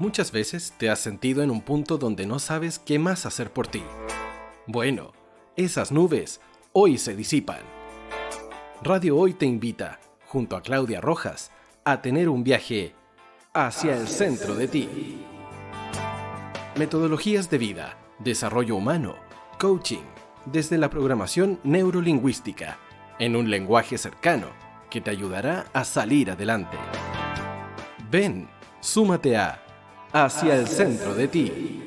Muchas veces te has sentido en un punto donde no sabes qué más hacer por ti. Bueno, esas nubes hoy se disipan. Radio Hoy te invita, junto a Claudia Rojas, a tener un viaje hacia el centro de ti. Metodologías de vida, desarrollo humano, coaching, desde la programación neurolingüística, en un lenguaje cercano que te ayudará a salir adelante. Ven, súmate a Hacia el centro de ti,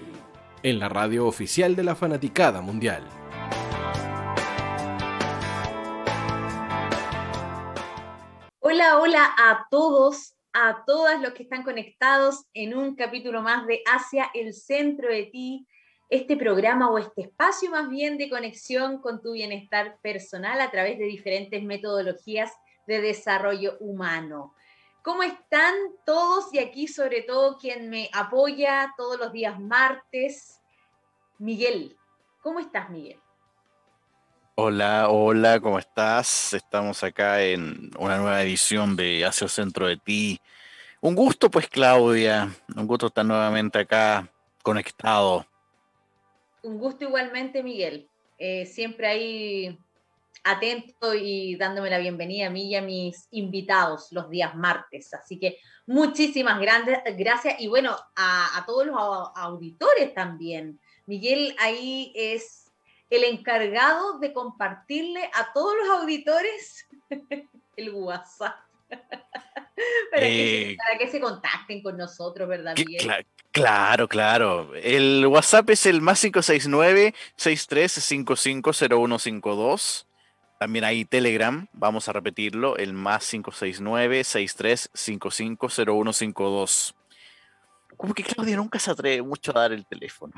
en la radio oficial de la Fanaticada Mundial. Hola, hola a todos, a todas los que están conectados en un capítulo más de Hacia el centro de ti, este programa o este espacio más bien de conexión con tu bienestar personal a través de diferentes metodologías de desarrollo humano. ¿Cómo están todos? Y aquí sobre todo quien me apoya todos los días martes, Miguel. ¿Cómo estás, Miguel? Hola, hola, ¿cómo estás? Estamos acá en una nueva edición de Hacia el Centro de Ti. Un gusto, pues, Claudia. Un gusto estar nuevamente acá conectado. Un gusto igualmente, Miguel. Eh, siempre ahí atento y dándome la bienvenida a mí y a mis invitados los días martes. Así que muchísimas grandes, gracias y bueno, a, todos los auditores también. Miguel ahí es el encargado de compartirle a todos los auditores el WhatsApp. para, que, eh, para, que, se contacten con nosotros, ¿verdad, Miguel? Claro, claro. El WhatsApp es el más 569 63550152 también hay Telegram, vamos a repetirlo, el más 569-6355-0152. Como que Claudia nunca se atreve mucho a dar el teléfono.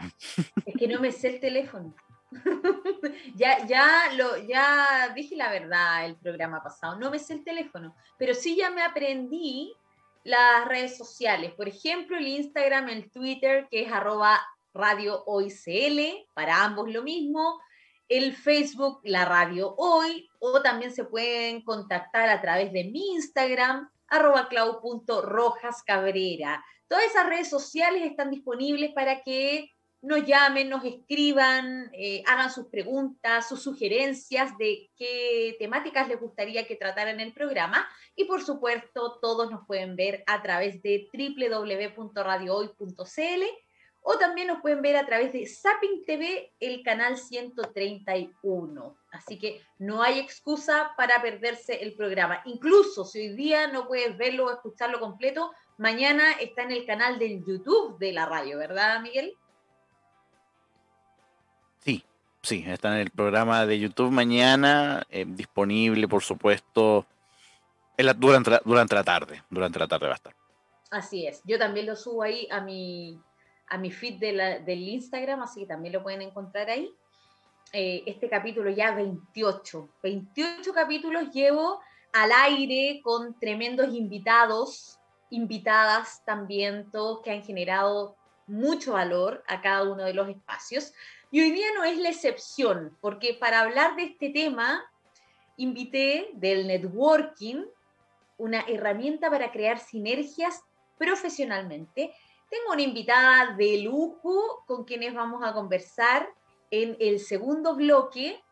Es que no me sé el teléfono. ya, ya, lo, ya dije la verdad el programa pasado, no me sé el teléfono, pero sí ya me aprendí las redes sociales. Por ejemplo, el Instagram, el Twitter, que es arroba radio para ambos lo mismo el Facebook La Radio Hoy o también se pueden contactar a través de mi Instagram, arroba. Todas esas redes sociales están disponibles para que nos llamen, nos escriban, eh, hagan sus preguntas, sus sugerencias de qué temáticas les gustaría que tratara en el programa. Y por supuesto, todos nos pueden ver a través de www.radiohoy.cl o también nos pueden ver a través de Zapping TV, el canal 131. Así que no hay excusa para perderse el programa. Incluso si hoy día no puedes verlo o escucharlo completo, mañana está en el canal del YouTube de la radio, ¿verdad, Miguel? Sí, sí, está en el programa de YouTube mañana, eh, disponible, por supuesto, durante, durante la tarde. Durante la tarde va a estar. Así es. Yo también lo subo ahí a mi a mi feed del Instagram, así que también lo pueden encontrar ahí. Eh, este capítulo ya 28. 28 capítulos llevo al aire con tremendos invitados, invitadas también, todos que han generado mucho valor a cada uno de los espacios. Y hoy día no es la excepción, porque para hablar de este tema, invité del networking, una herramienta para crear sinergias profesionalmente tengo una invitada de lujo con quienes vamos a conversar en el segundo bloque.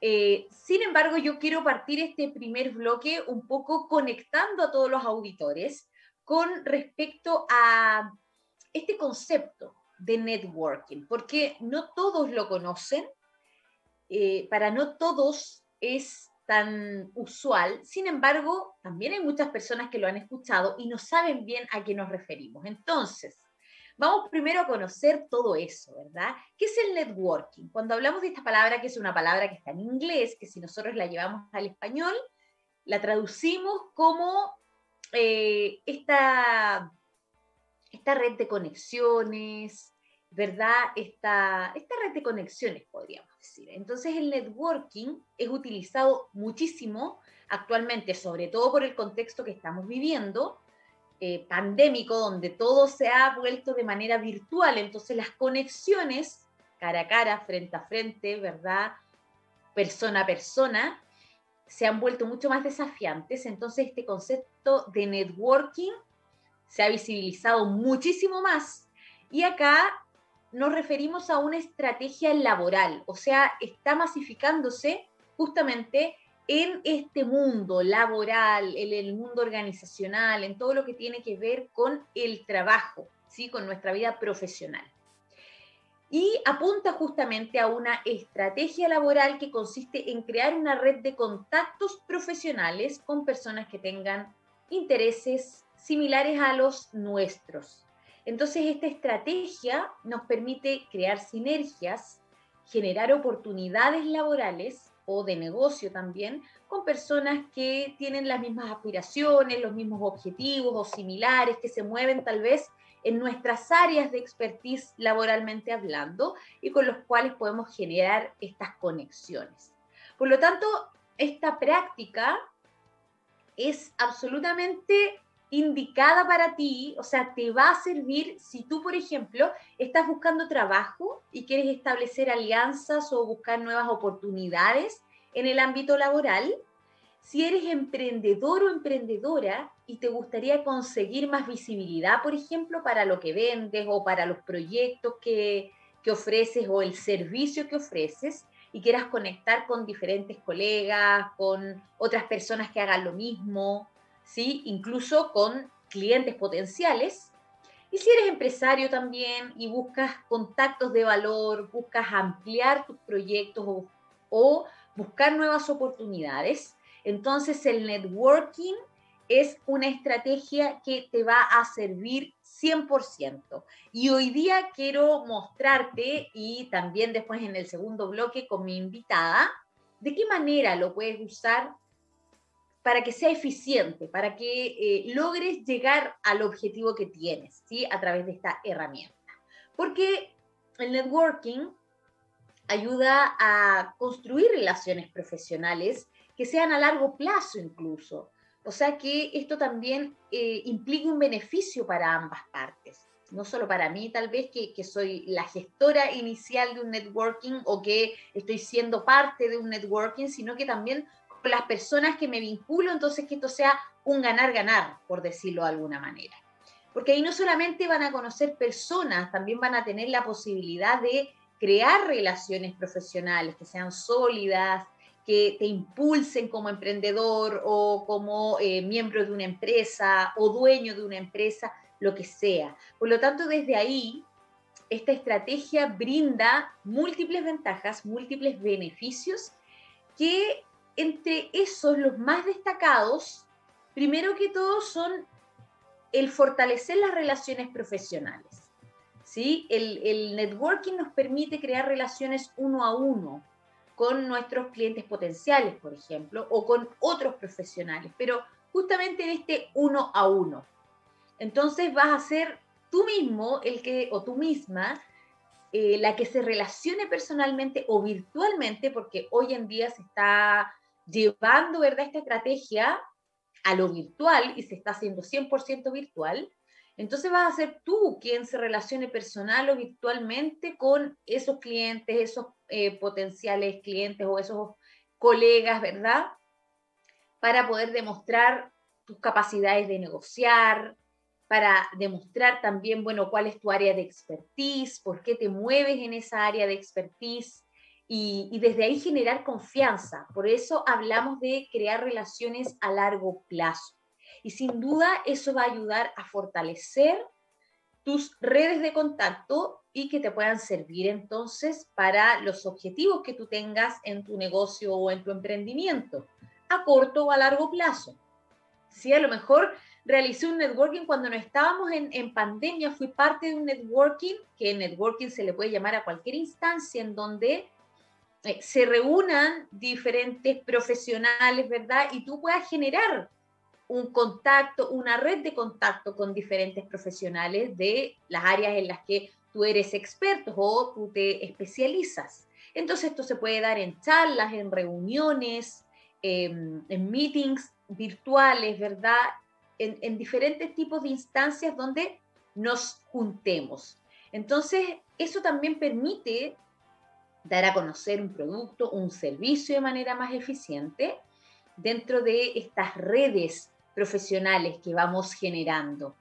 Eh, sin embargo, yo quiero partir este primer bloque un poco conectando a todos los auditores con respecto a este concepto de networking, porque no todos lo conocen, eh, para no todos es tan usual, sin embargo, también hay muchas personas que lo han escuchado y no saben bien a qué nos referimos. Entonces, Vamos primero a conocer todo eso, ¿verdad? ¿Qué es el networking? Cuando hablamos de esta palabra, que es una palabra que está en inglés, que si nosotros la llevamos al español, la traducimos como eh, esta, esta red de conexiones, ¿verdad? Esta, esta red de conexiones, podríamos decir. Entonces el networking es utilizado muchísimo actualmente, sobre todo por el contexto que estamos viviendo, eh, pandémico, donde todo se ha vuelto de manera virtual, entonces las conexiones cara a cara, frente a frente, ¿verdad? Persona a persona, se han vuelto mucho más desafiantes, entonces este concepto de networking se ha visibilizado muchísimo más. Y acá nos referimos a una estrategia laboral, o sea, está masificándose justamente en este mundo laboral, en el mundo organizacional, en todo lo que tiene que ver con el trabajo, ¿sí? con nuestra vida profesional. Y apunta justamente a una estrategia laboral que consiste en crear una red de contactos profesionales con personas que tengan intereses similares a los nuestros. Entonces, esta estrategia nos permite crear sinergias, generar oportunidades laborales o de negocio también con personas que tienen las mismas aspiraciones, los mismos objetivos o similares, que se mueven tal vez en nuestras áreas de expertise laboralmente hablando y con los cuales podemos generar estas conexiones. Por lo tanto, esta práctica es absolutamente indicada para ti, o sea, te va a servir si tú, por ejemplo, estás buscando trabajo y quieres establecer alianzas o buscar nuevas oportunidades en el ámbito laboral. Si eres emprendedor o emprendedora y te gustaría conseguir más visibilidad, por ejemplo, para lo que vendes o para los proyectos que, que ofreces o el servicio que ofreces, y quieras conectar con diferentes colegas, con otras personas que hagan lo mismo, ¿sí? incluso con clientes potenciales. Y si eres empresario también y buscas contactos de valor, buscas ampliar tus proyectos o, buscar nuevas oportunidades, entonces el networking es una estrategia que te va a servir 100%. Y hoy día quiero mostrarte y también después en el segundo bloque con mi invitada, de qué manera lo puedes usar para que sea eficiente, para que eh, logres llegar al objetivo que tienes, ¿sí? A través de esta herramienta. Porque el networking ayuda a construir relaciones profesionales que sean a largo plazo incluso. O sea que esto también eh, implica un beneficio para ambas partes. No solo para mí, tal vez, que, que soy la gestora inicial de un networking o que estoy siendo parte de un networking, sino que también las personas que me vinculo, entonces que esto sea un ganar-ganar, por decirlo de alguna manera. Porque ahí no solamente van a conocer personas, también van a tener la posibilidad de crear relaciones profesionales que sean sólidas, que te impulsen como emprendedor o como eh, miembro de una empresa o dueño de una empresa, lo que sea. Por lo tanto, desde ahí, esta estrategia brinda múltiples ventajas, múltiples beneficios que entre esos, los más destacados, primero que todo, son el fortalecer las relaciones profesionales. ¿sí? El, el, networking nos permite crear relaciones uno a uno con nuestros clientes potenciales, por ejemplo, o con otros profesionales, pero justamente en este uno a uno. Entonces vas a ser tú mismo el que, o tú misma, eh, la que se relacione personalmente o virtualmente, porque hoy en día se está llevando ¿verdad? esta estrategia a lo virtual y se está haciendo 100% virtual, entonces vas a ser tú quien se relacione personal o virtualmente con esos clientes, esos eh, potenciales clientes o esos colegas, ¿verdad? Para poder demostrar tus capacidades de negociar, para demostrar también, bueno, cuál es tu área de expertise, por qué te mueves en esa área de expertise, y, desde ahí generar confianza. Por eso hablamos de crear relaciones a largo plazo. Y sin duda eso va a ayudar a fortalecer tus redes de contacto y que te puedan servir entonces para los objetivos que tú tengas en tu negocio o en tu emprendimiento, a corto o a largo plazo. Si a lo mejor realicé un networking cuando no estábamos en, en pandemia, fui parte de un networking, que networking se le puede llamar a cualquier instancia en donde eh, se reúnan diferentes profesionales, ¿verdad? Y tú puedas generar un contacto, una red de contacto con diferentes profesionales de las áreas en las que tú eres experto o tú te especializas. Entonces esto se puede dar en charlas, en reuniones, en, meetings virtuales, ¿verdad? En diferentes tipos de instancias donde nos juntemos. Entonces, eso también permite dar a conocer un producto, un servicio de manera más eficiente dentro de estas redes profesionales que vamos generando.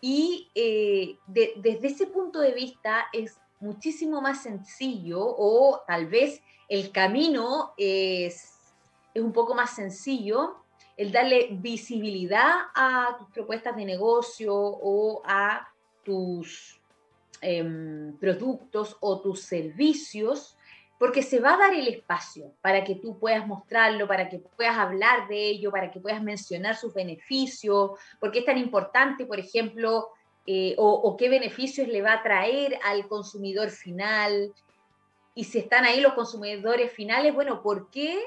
Y eh, desde ese punto de vista es muchísimo más sencillo o tal vez el camino es, es un poco más sencillo el darle visibilidad a tus propuestas de negocio o a tus em, productos o tus servicios, porque se va a dar el espacio para que tú puedas mostrarlo, para que puedas hablar de ello, para que puedas mencionar sus beneficios, porque es tan importante, por ejemplo, eh, o, qué beneficios le va a traer al consumidor final. Y si están ahí los consumidores finales, bueno, ¿por qué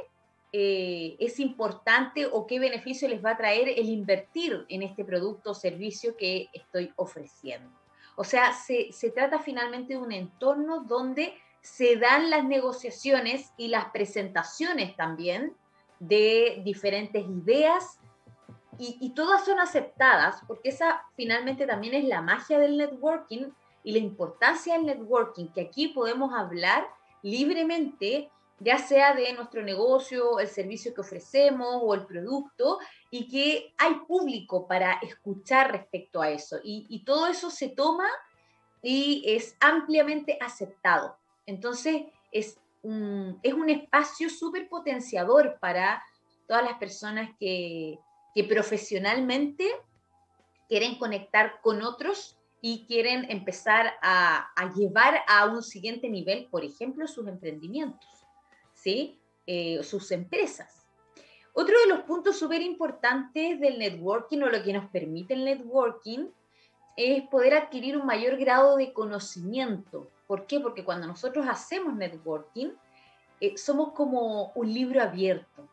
eh, es importante o qué beneficio les va a traer el invertir en este producto o servicio que estoy ofreciendo? O sea, se, se trata finalmente de un entorno donde se dan las negociaciones y las presentaciones también de diferentes ideas y, todas son aceptadas, porque esa finalmente también es la magia del networking y la importancia del networking, que aquí podemos hablar libremente, ya sea de nuestro negocio, el servicio que ofrecemos o el producto, y que hay público para escuchar respecto a eso. Y, todo eso se toma y es ampliamente aceptado. Entonces, es un, es un espacio súper potenciador para todas las personas que, que profesionalmente quieren conectar con otros y quieren empezar a, llevar a un siguiente nivel, por ejemplo, sus emprendimientos, ¿sí? Eh, sus empresas. Otro de los puntos súper importantes del networking o lo que nos permite el networking es poder adquirir un mayor grado de conocimiento. ¿Por qué? Porque cuando nosotros hacemos networking, eh, somos como un libro abierto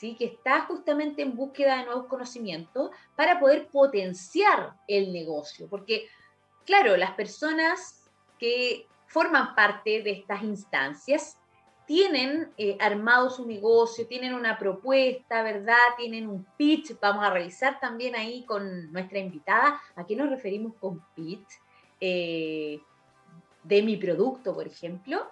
que está justamente en búsqueda de nuevos conocimientos para poder potenciar el negocio. Porque, claro, las personas que forman parte de estas instancias tienen eh, armado su negocio, tienen una propuesta, ¿verdad? Tienen un pitch. Vamos a revisar también ahí con nuestra invitada a qué nos referimos con pitch eh, de mi producto, por ejemplo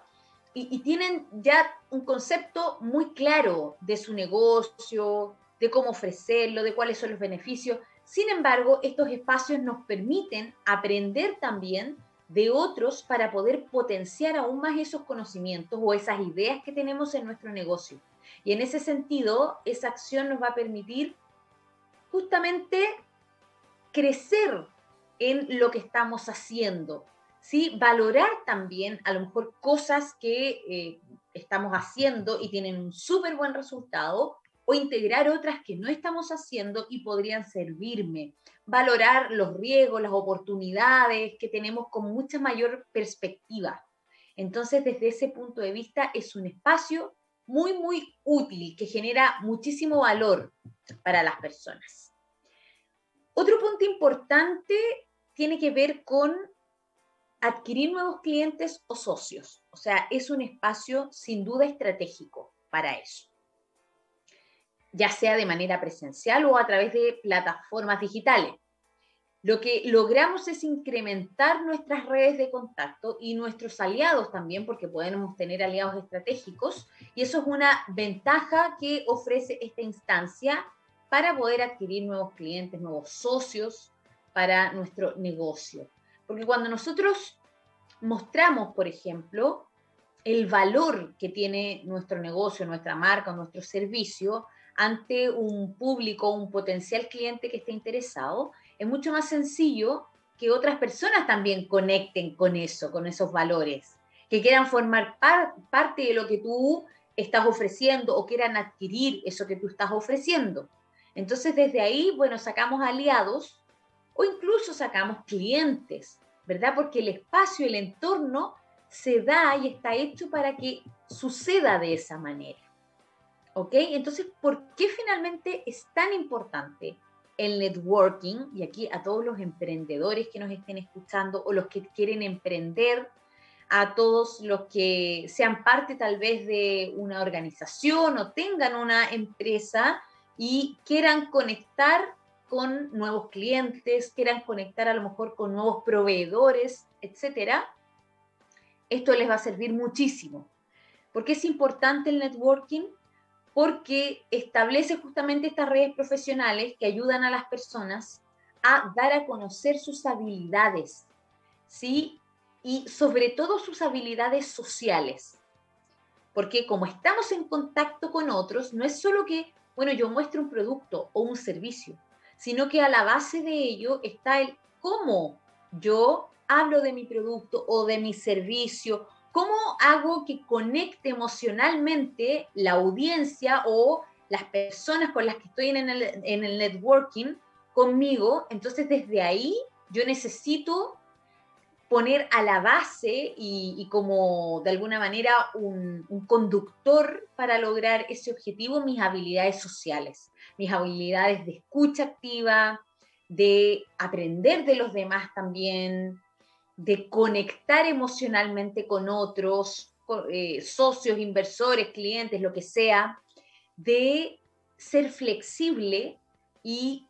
y, tienen ya un concepto muy claro de su negocio, de cómo ofrecerlo, de cuáles son los beneficios. Sin embargo, estos espacios nos permiten aprender también de otros para poder potenciar aún más esos conocimientos o esas ideas que tenemos en nuestro negocio. Y en ese sentido, esa acción nos va a permitir justamente crecer en lo que estamos haciendo, ¿sí? Valorar también a lo mejor cosas que eh, estamos haciendo y tienen un súper buen resultado o integrar otras que no estamos haciendo y podrían servirme. Valorar los riesgos, las oportunidades que tenemos con mucha mayor perspectiva. Entonces, desde ese punto de vista, es un espacio muy, muy útil que genera muchísimo valor para las personas. Otro punto importante tiene que ver con adquirir nuevos clientes o socios. O sea, es un espacio sin duda estratégico para eso, ya sea de manera presencial o a través de plataformas digitales. Lo que logramos es incrementar nuestras redes de contacto y nuestros aliados también, porque podemos tener aliados estratégicos, y eso es una ventaja que ofrece esta instancia para poder adquirir nuevos clientes, nuevos socios para nuestro negocio. Porque cuando nosotros mostramos, por ejemplo, el valor que tiene nuestro negocio, nuestra marca, nuestro servicio ante un público, un potencial cliente que esté interesado, es mucho más sencillo que otras personas también conecten con eso, con esos valores, que quieran formar parte de lo que tú estás ofreciendo o quieran adquirir eso que tú estás ofreciendo. Entonces, desde ahí, bueno, sacamos aliados o incluso sacamos clientes, ¿verdad? Porque el espacio, el entorno se da y está hecho para que suceda de esa manera. ¿Ok? Entonces, ¿por qué finalmente es tan importante el networking? Y aquí a todos los emprendedores que nos estén escuchando o los que quieren emprender, a todos los que sean parte tal vez de una organización o tengan una empresa y quieran conectar con nuevos clientes, quieran conectar a lo mejor con nuevos proveedores, etcétera, esto les va a servir muchísimo. ¿Por qué es importante el networking? Porque establece justamente estas redes profesionales que ayudan a las personas a dar a conocer sus habilidades, ¿sí? Y sobre todo sus habilidades sociales. Porque como estamos en contacto con otros, no es solo que, bueno, yo muestro un producto o un servicio, sino que a la base de ello está el cómo yo hablo de mi producto o de mi servicio, cómo hago que conecte emocionalmente la audiencia o las personas con las que estoy en el, networking conmigo. Entonces desde ahí yo necesito poner a la base y, como de alguna manera un, conductor para lograr ese objetivo mis habilidades sociales, mis habilidades de escucha activa, de aprender de los demás también, de conectar emocionalmente con otros, eh, socios, inversores, clientes, lo que sea, de ser flexible y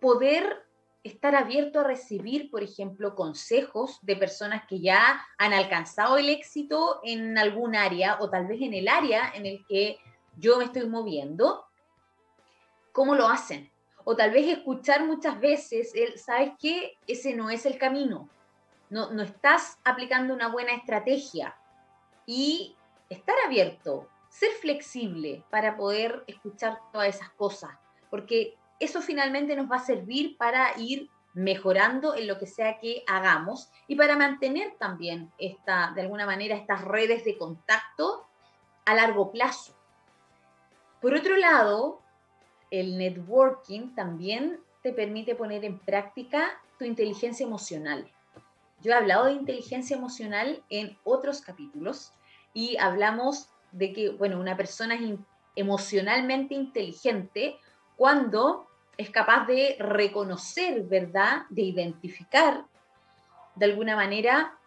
poder estar abierto a recibir, por ejemplo, consejos de personas que ya han alcanzado el éxito en algún área o tal vez en el área en el que yo me estoy moviendo, cómo lo hacen, o tal vez escuchar muchas veces, el, ¿sabes qué? Ese no es el camino. No, no estás aplicando una buena estrategia. Y estar abierto, ser flexible para poder escuchar todas esas cosas, porque eso finalmente nos va a servir para ir mejorando en lo que sea que hagamos y para mantener también esta, de alguna manera estas redes de contacto a largo plazo. Por otro lado, el networking también te permite poner en práctica tu inteligencia emocional. Yo he hablado de inteligencia emocional en otros capítulos y hablamos de que, bueno, una persona es emocionalmente inteligente cuando es capaz de reconocer, ¿verdad? De identificar de alguna manera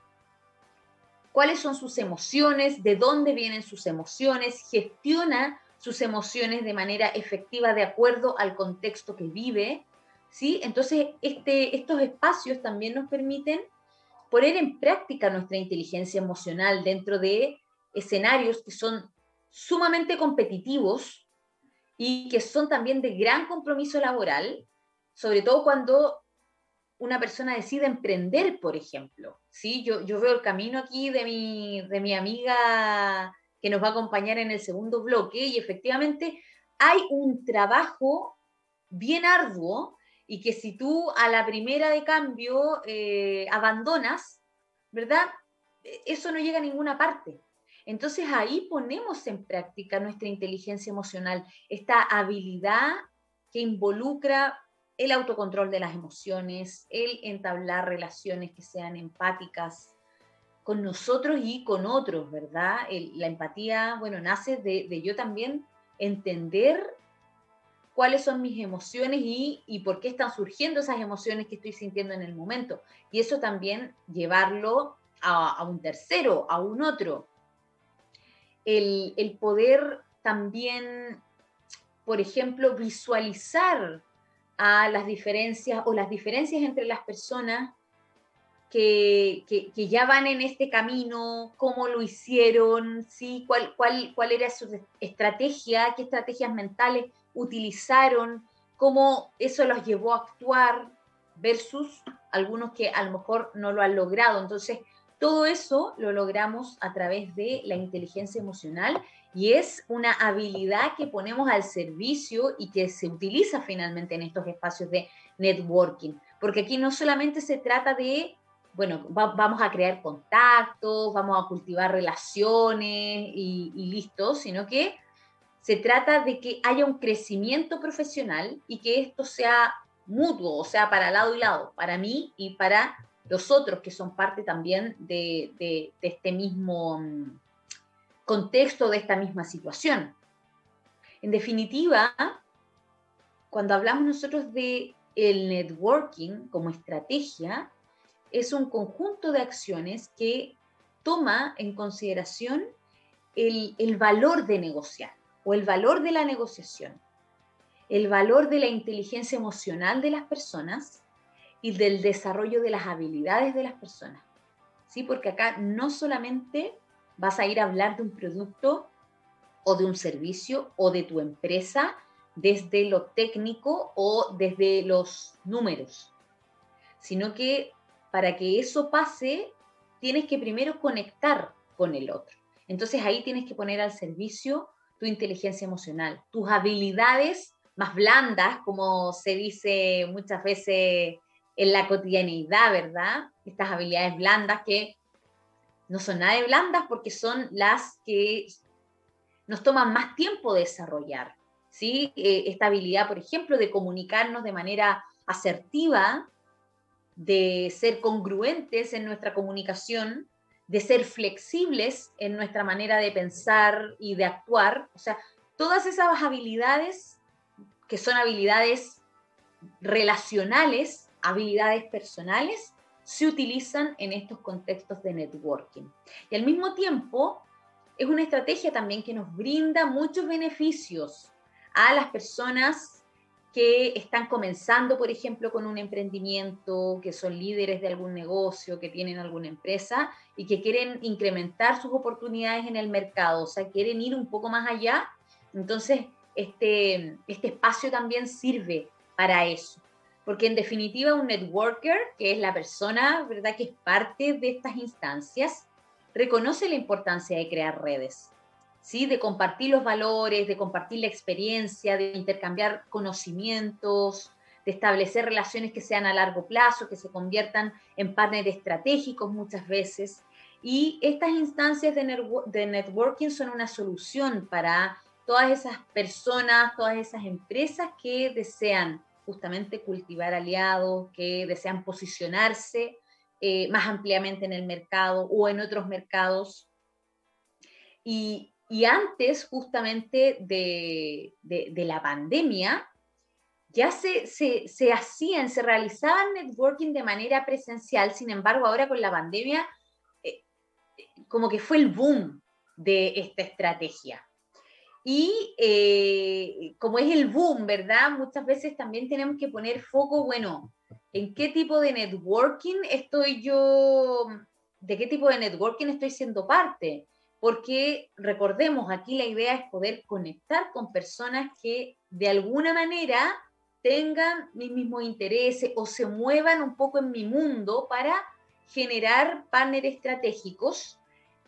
cuáles son sus emociones, de dónde vienen sus emociones, gestiona sus emociones de manera efectiva de acuerdo al contexto que vive, ¿sí? Entonces, este, estos espacios también nos permiten poner en práctica nuestra inteligencia emocional dentro de escenarios que son sumamente competitivos y que son también de gran compromiso laboral, sobre todo cuando una persona decide emprender, por ejemplo. ¿sí? Yo, yo veo el camino aquí de mi, de mi amiga que nos va a acompañar en el segundo bloque y efectivamente hay un trabajo bien arduo y que si tú a la primera de cambio eh, abandonas, ¿verdad? Eso no llega a ninguna parte. Entonces ahí ponemos en práctica nuestra inteligencia emocional, esta habilidad que involucra el autocontrol de las emociones, el entablar relaciones que sean empáticas, con nosotros y con otros, ¿verdad? la empatía, bueno, nace de, yo también entender cuáles son mis emociones y, por qué están surgiendo esas emociones que estoy sintiendo en el momento. Y eso también llevarlo a, un tercero, a un otro. El, el, poder también, por ejemplo, visualizar a las diferencias o las diferencias entre las personas que, ya van en este camino, cómo lo hicieron, ¿sí? ¿Cuál, cuál, cuál era su estrategia, qué estrategias mentales utilizaron, cómo eso los llevó a actuar versus algunos que a lo mejor no lo han logrado. Entonces, todo eso lo logramos a través de la inteligencia emocional y es una habilidad que ponemos al servicio y que se utiliza finalmente en estos espacios de networking, porque aquí no solamente se trata de bueno, vamos a crear contactos, vamos a cultivar relaciones y, y listo, sino que se trata de que haya un crecimiento profesional y que esto sea mutuo, o sea, para lado y lado, para mí y para los otros que son parte también de, este mismo mm, contexto, de esta misma situación. En definitiva, cuando hablamos nosotros de el networking como estrategia, es un conjunto de acciones que toma en consideración el, valor de negociar o el valor de la negociación, el valor de la inteligencia emocional de las personas y del desarrollo de las habilidades de las personas. ¿Sí? Porque acá no solamente vas a ir a hablar de un producto o de un servicio o de tu empresa desde lo técnico o desde los números, sino que para que eso pase, tienes que primero conectar con el otro. Entonces ahí tienes que poner al servicio tu inteligencia emocional, tus habilidades más blandas, como se dice muchas veces en la cotidianidad, ¿verdad? Estas habilidades blandas que no son nada de blandas porque son las que nos toman más tiempo desarrollar. ¿sí? Eh, esta habilidad, por ejemplo, de comunicarnos de manera asertiva, de ser congruentes en nuestra comunicación, de ser flexibles en nuestra manera de pensar y de actuar. O sea, todas esas habilidades que son habilidades relacionales, habilidades personales, se utilizan en estos contextos de networking. Y al mismo tiempo, es una estrategia también que nos brinda muchos beneficios a las personas que están comenzando, por ejemplo, con un emprendimiento, que son líderes de algún negocio, que tienen alguna empresa y que quieren incrementar sus oportunidades en el mercado, o sea, quieren ir un poco más allá. Entonces, este, este espacio también sirve para eso. Porque en definitiva un networker, que es la persona ¿verdad? que es parte de estas instancias, reconoce la importancia de crear redes, ¿sí? de compartir los valores, de compartir la experiencia, de intercambiar conocimientos, de establecer relaciones que sean a largo plazo, que se conviertan en partners estratégicos muchas veces. Y estas instancias de networking son una solución para todas esas personas, todas esas empresas que desean justamente cultivar aliados, que desean posicionarse eh, más ampliamente en el mercado o en otros mercados. Y, antes justamente de, la pandemia, ya se, se, hacían, se realizaban networking de manera presencial, sin embargo, ahora con la pandemia, eh, como que fue el boom de esta estrategia. Y eh, como es el boom, ¿verdad? Muchas veces también tenemos que poner foco, bueno, ¿en qué tipo de networking estoy yo, de qué tipo de networking estoy siendo parte? Porque recordemos, aquí la idea es poder conectar con personas que de alguna manera tengan mis mismos intereses o se muevan un poco en mi mundo para generar partners estratégicos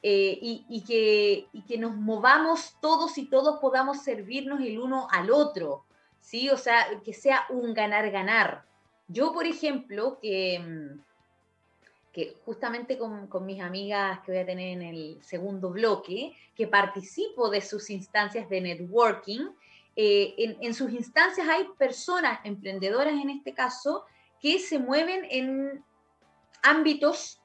eh, y, que, que, nos movamos todos y todos podamos servirnos el uno al otro, ¿sí? O sea, que sea un ganar-ganar. Yo, por ejemplo, que, mm, que justamente con, con, mis amigas que voy a tener en el segundo bloque, que participo de sus instancias de networking, eh, en, en sus instancias hay personas emprendedoras en este caso que se mueven en ámbitos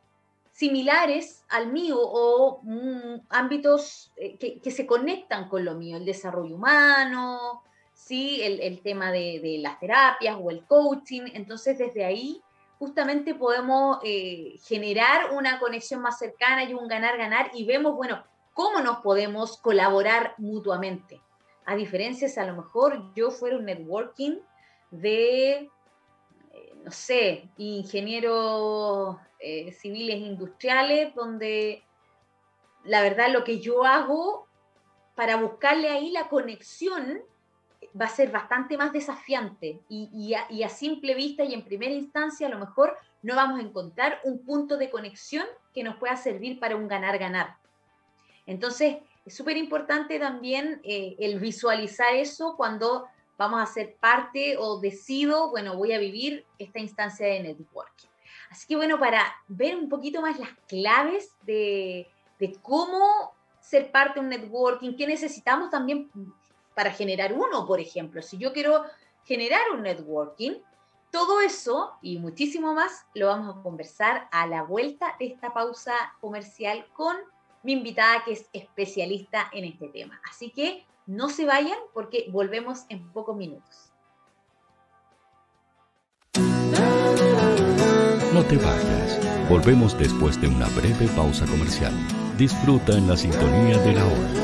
similares al mío o mm, ámbitos eh, que, se conectan con lo mío, el desarrollo humano, ¿sí? el, tema de, las terapias o el coaching. Entonces, desde ahí justamente podemos eh, generar una conexión más cercana y un ganar-ganar y vemos, bueno, cómo nos podemos colaborar mutuamente. A diferencia, si a lo mejor yo fuera un networking de no sé, ingenieros eh, civiles industriales, donde la verdad lo que yo hago para buscarle ahí la conexión va a ser bastante más desafiante y, a, simple vista y en primera instancia a lo mejor no vamos a encontrar un punto de conexión que nos pueda servir para un ganar-ganar. Entonces, es súper importante también eh, el visualizar eso cuando vamos a ser parte o decido, bueno, voy a vivir esta instancia de networking. Así que bueno, para ver un poquito más las claves de, cómo ser parte de un networking, qué necesitamos también para generar uno, por ejemplo. Si yo quiero generar un networking, todo eso y muchísimo más lo vamos a conversar a la vuelta de esta pausa comercial con mi invitada que es especialista en este tema. Así que no se vayan porque volvemos en pocos minutos. No te vayas. Volvemos después de una breve pausa comercial. Disfruta en la sintonía de la hora.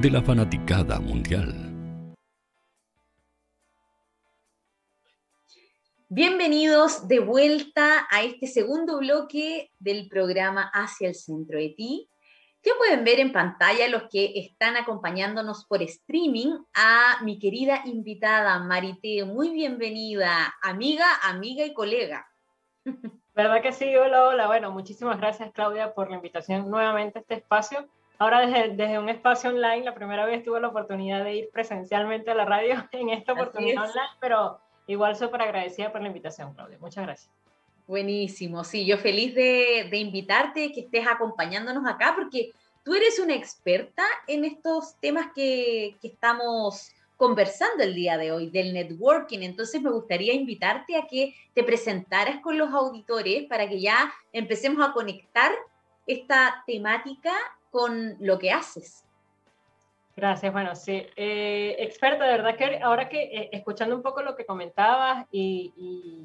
de la fanaticada mundial. Bienvenidos de vuelta a este segundo bloque del programa Hacia el Centro de Ti. Ya pueden ver en pantalla los que están acompañándonos por streaming a mi querida invitada Marité. Muy bienvenida, amiga, amiga y colega. ¿Verdad que sí? Hola, hola. Bueno, muchísimas gracias Claudia por la invitación nuevamente a este espacio. Ahora desde, desde un espacio online, la primera vez tuve la oportunidad de ir presencialmente a la radio en esta oportunidad online, pero igual súper agradecida por la invitación, Claudia. Muchas gracias. Buenísimo, sí, yo feliz de, de invitarte, que estés acompañándonos acá, porque tú eres una experta en estos temas que, que estamos conversando el día de hoy del networking. Entonces me gustaría invitarte a que te presentaras con los auditores para que ya empecemos a conectar esta temática con lo que haces. Gracias, bueno, sí. Eh, experta, de verdad que ahora que eh, escuchando un poco lo que comentabas y, y,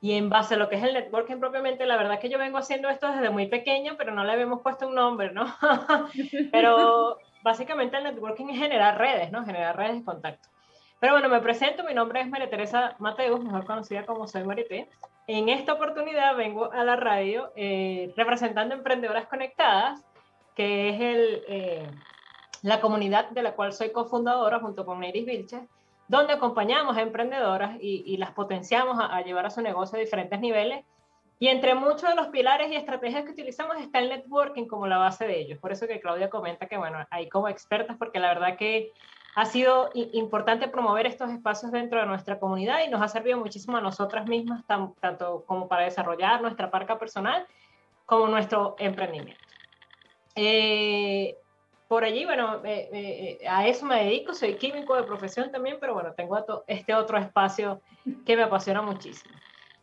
y, en base a lo que es el networking propiamente, la verdad que yo vengo haciendo esto desde muy pequeño, pero no le habíamos puesto un nombre, ¿no? pero básicamente el networking es generar redes, ¿no? Generar redes de contacto. Pero bueno, me presento, mi nombre es María Teresa Mateus, mejor conocida como Soy Marité. En esta oportunidad vengo a la radio eh, representando Emprendedoras Conectadas, que es el, eh, la comunidad de la cual soy cofundadora junto con Iris Vilches, donde acompañamos a emprendedoras y, las potenciamos a, llevar a su negocio a diferentes niveles y entre muchos de los pilares y estrategias que utilizamos está el networking como la base de ellos. Por eso que Claudia comenta que, bueno, ahí como expertas, porque la verdad que ha sido importante promover estos espacios dentro de nuestra comunidad y nos ha servido muchísimo a nosotras mismas, tanto como para desarrollar nuestra marca personal como nuestro emprendimiento. Eh, por allí, bueno, eh, eh, a eso me dedico, soy químico de profesión también, pero bueno, tengo este otro espacio que me apasiona muchísimo.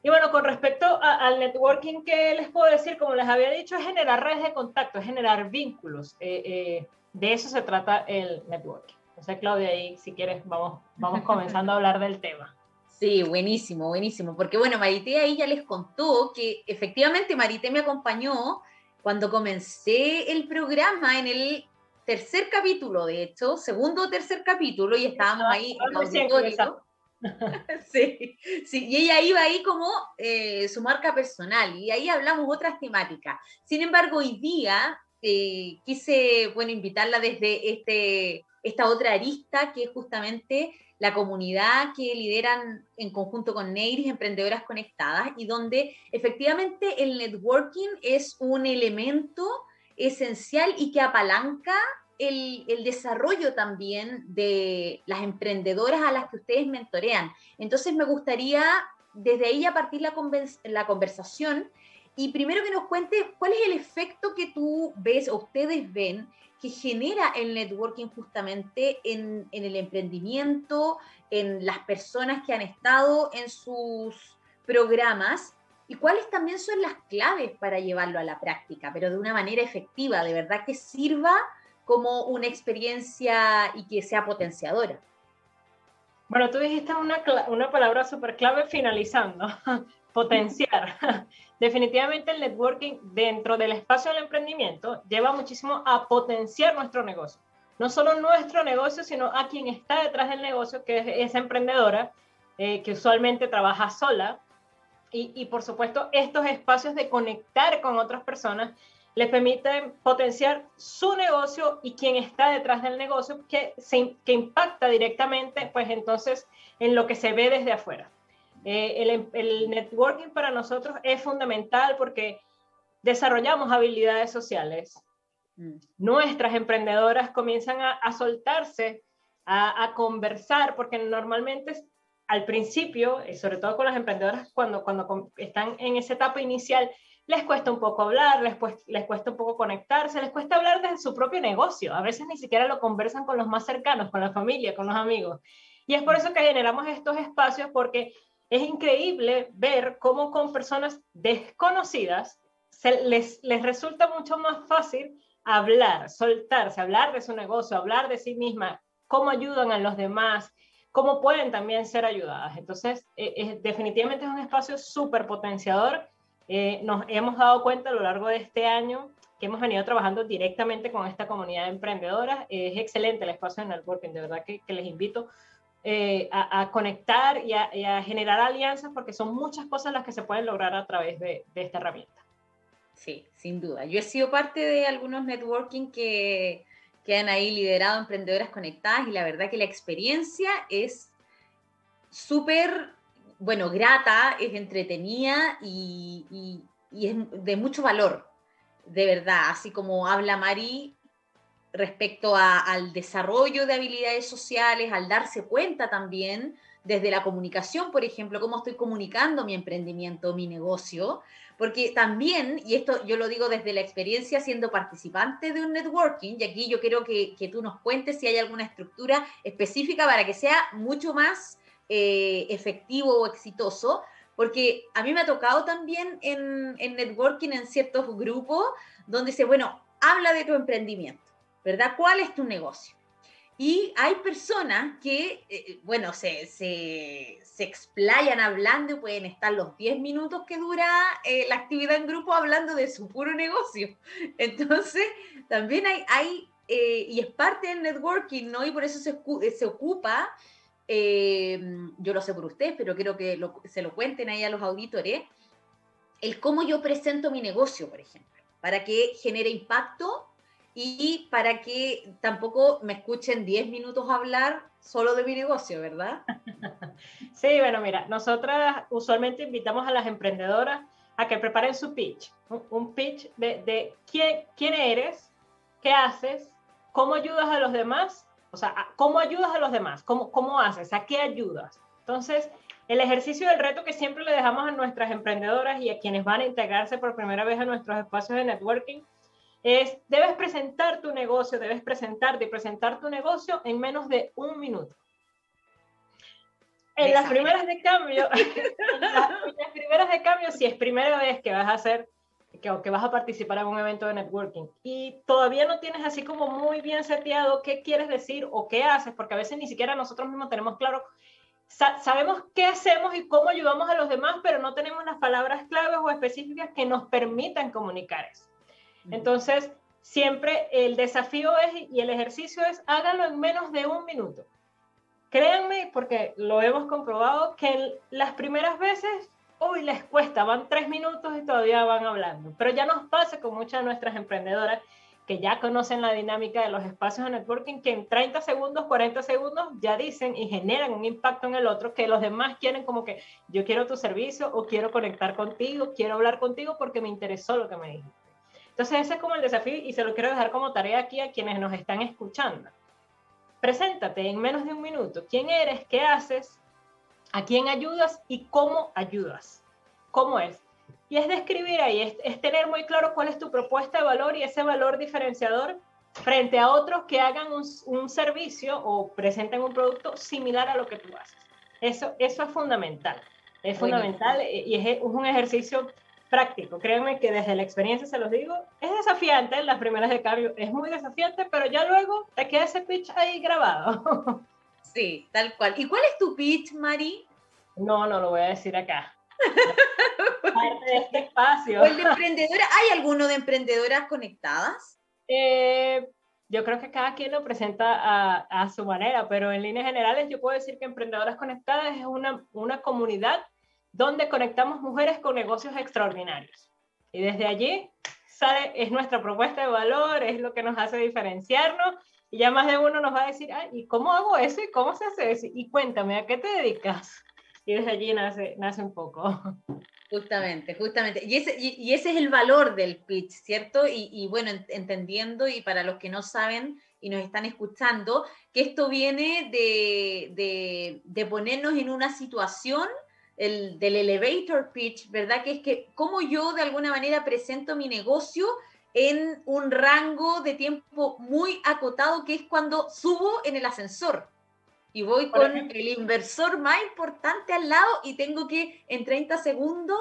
Y bueno, con respecto a, al networking, ¿qué les puedo decir? Como les había dicho, es generar redes de contacto, es generar vínculos. Eh, eh, de eso se trata el networking. Entonces, Claudia, ahí, si quieres, vamos, vamos comenzando a hablar del tema. Sí, buenísimo, buenísimo. Porque bueno, Marité ahí ya les contó que efectivamente Marité me acompañó cuando comencé el programa en el tercer capítulo, de hecho, segundo o tercer capítulo, y estábamos ahí en auditorio. sí, sí, y ella iba ahí como eh, su marca personal y ahí hablamos otras temáticas. Sin embargo, hoy día eh, quise, bueno, invitarla desde este, esta otra arista que es justamente la comunidad que lideran en conjunto con Neiris, Emprendedoras Conectadas, y donde efectivamente el networking es un elemento esencial y que apalanca el, el, desarrollo también de las emprendedoras a las que ustedes mentorean. Entonces me gustaría desde ahí a partir la, la conversación y primero que nos cuente cuál es el efecto que tú ves o ustedes ven que genera el networking justamente en, en el emprendimiento, en las personas que han estado en sus programas y cuáles también son las claves para llevarlo a la práctica, pero de una manera efectiva, de verdad que sirva como una experiencia y que sea potenciadora. Bueno, tú dijiste una, una palabra súper clave finalizando, potenciar. Definitivamente el networking dentro del espacio del emprendimiento lleva muchísimo a potenciar nuestro negocio. No solo nuestro negocio, sino a quien está detrás del negocio, que es esa emprendedora, eh, que usualmente trabaja sola. Y, y por supuesto, estos espacios de conectar con otras personas les permiten potenciar su negocio y quien está detrás del negocio que, que impacta directamente, pues entonces, en lo que se ve desde afuera. Eh, el, el, networking para nosotros es fundamental porque desarrollamos habilidades sociales. Mm. Nuestras emprendedoras comienzan a, a soltarse, a, a, conversar, porque normalmente al principio, sobre todo con las emprendedoras, cuando, cuando están en esa etapa inicial, les cuesta un poco hablar, les, les cuesta un poco conectarse, les cuesta hablar de su propio negocio. A veces ni siquiera lo conversan con los más cercanos, con la familia, con los amigos. Y es por eso que generamos estos espacios porque es increíble ver cómo con personas desconocidas les, les resulta mucho más fácil hablar, soltarse, hablar de su negocio, hablar de sí misma, cómo ayudan a los demás, cómo pueden también ser ayudadas. Entonces, eh, definitivamente es un espacio súper potenciador eh, nos hemos dado cuenta a lo largo de este año que hemos venido trabajando directamente con esta comunidad de emprendedoras. es excelente el espacio de networking, de verdad que, les invito eh, a, conectar y a, generar alianzas porque son muchas cosas las que se pueden lograr a través de, esta herramienta. Sí, sin duda. Yo he sido parte de algunos networking que, que han ahí liderado emprendedoras conectadas y la verdad que la experiencia es súper bueno, grata, es entretenida y, es de mucho valor, de verdad, así como habla Mari respecto al desarrollo de habilidades sociales, al darse cuenta también desde la comunicación, por ejemplo, cómo estoy comunicando mi emprendimiento, mi negocio, porque también, y esto yo lo digo desde la experiencia siendo participante de un networking, y aquí yo quiero que, que tú nos cuentes si hay alguna estructura específica para que sea mucho más eh, efectivo o exitoso, porque a mí me ha tocado también en, networking en ciertos grupos donde dice, bueno, habla de tu emprendimiento, ¿verdad? ¿Cuál es tu negocio? Y hay personas que, eh, bueno, se, se, explayan hablando y pueden estar los 10 minutos que dura eh, la actividad en grupo hablando de su puro negocio. Entonces, también hay, hay y es parte del networking, ¿no? Y por eso se, se ocupa eh, yo lo sé por ustedes, pero quiero que se lo cuenten ahí a los auditores, el cómo yo presento mi negocio, por ejemplo, para que genere impacto y para que tampoco me escuchen 10 minutos hablar solo de mi negocio, ¿verdad? Sí, bueno, mira, nosotras usualmente invitamos a las emprendedoras a que preparen su pitch, un, pitch de, de quién, quién eres, qué haces, cómo ayudas a los demás o sea, ¿cómo ayudas a los demás? ¿Cómo, cómo haces? ¿A qué ayudas? Entonces, el ejercicio del reto que siempre le dejamos a nuestras emprendedoras y a quienes van a integrarse por primera vez a nuestros espacios de networking es, debes presentar tu negocio, debes presentarte y presentar tu negocio en menos de un minuto. En las primeras de cambio, en las primeras de cambio, si es primera vez que vas a hacer que, que vas a participar en un evento de networking y todavía no tienes así como muy bien seteado qué quieres decir o qué haces, porque a veces ni siquiera nosotros mismos tenemos claro, sabemos qué hacemos y cómo ayudamos a los demás, pero no tenemos las palabras claves o específicas que nos permitan comunicar eso. Entonces, siempre el desafío es y el ejercicio es háganlo en menos de un minuto. Créanme, porque lo hemos comprobado, que las primeras veces hoy les cuesta, van tres minutos y todavía van hablando. Pero ya nos pasa con muchas de nuestras emprendedoras que ya conocen la dinámica de los espacios de networking, que en 30 segundos, 40 segundos ya dicen y generan un impacto en el otro, que los demás quieren como que yo quiero tu servicio o quiero conectar contigo, quiero hablar contigo porque me interesó lo que me dijiste. Entonces ese es como el desafío y se lo quiero dejar como tarea aquí a quienes nos están escuchando. Preséntate en menos de un minuto. ¿Quién eres? ¿Qué haces? a quién ayudas y cómo ayudas. ¿Cómo es? Y es describir ahí, es, tener muy claro cuál es tu propuesta de valor y ese valor diferenciador frente a otros que hagan un, servicio o presenten un producto similar a lo que tú haces. Eso, eso es fundamental. Es fundamental y es, un ejercicio práctico. Créanme que desde la experiencia se los digo, es desafiante las primeras de cambio, es muy desafiante, pero ya luego te queda ese pitch ahí grabado. Sí, tal cual. ¿Y cuál es tu pitch, Mari? No, no lo voy a decir acá. Parte de este espacio. ¿O el de emprendedora? ¿Hay alguno de emprendedoras conectadas? Eh, yo creo que cada quien lo presenta a, a, su manera, pero en líneas generales yo puedo decir que Emprendedoras Conectadas es una, una comunidad donde conectamos mujeres con negocios extraordinarios. Y desde allí sale, es nuestra propuesta de valor, es lo que nos hace diferenciarnos. Y ya más de uno nos va a decir, Ay, ¿y cómo hago eso? ¿Y cómo se hace eso? Y cuéntame, ¿a qué te dedicas? Y desde allí nace, nace un poco. Justamente, justamente. Y ese, y, ese es el valor del pitch, ¿cierto? Y, bueno, entendiendo, y para los que no saben y nos están escuchando, que esto viene de, de ponernos en una situación el, del elevator pitch, ¿verdad? Que es que cómo yo de alguna manera presento mi negocio en un rango de tiempo muy acotado, que es cuando subo en el ascensor y voy con el inversor más importante al lado y tengo que en 30 segundos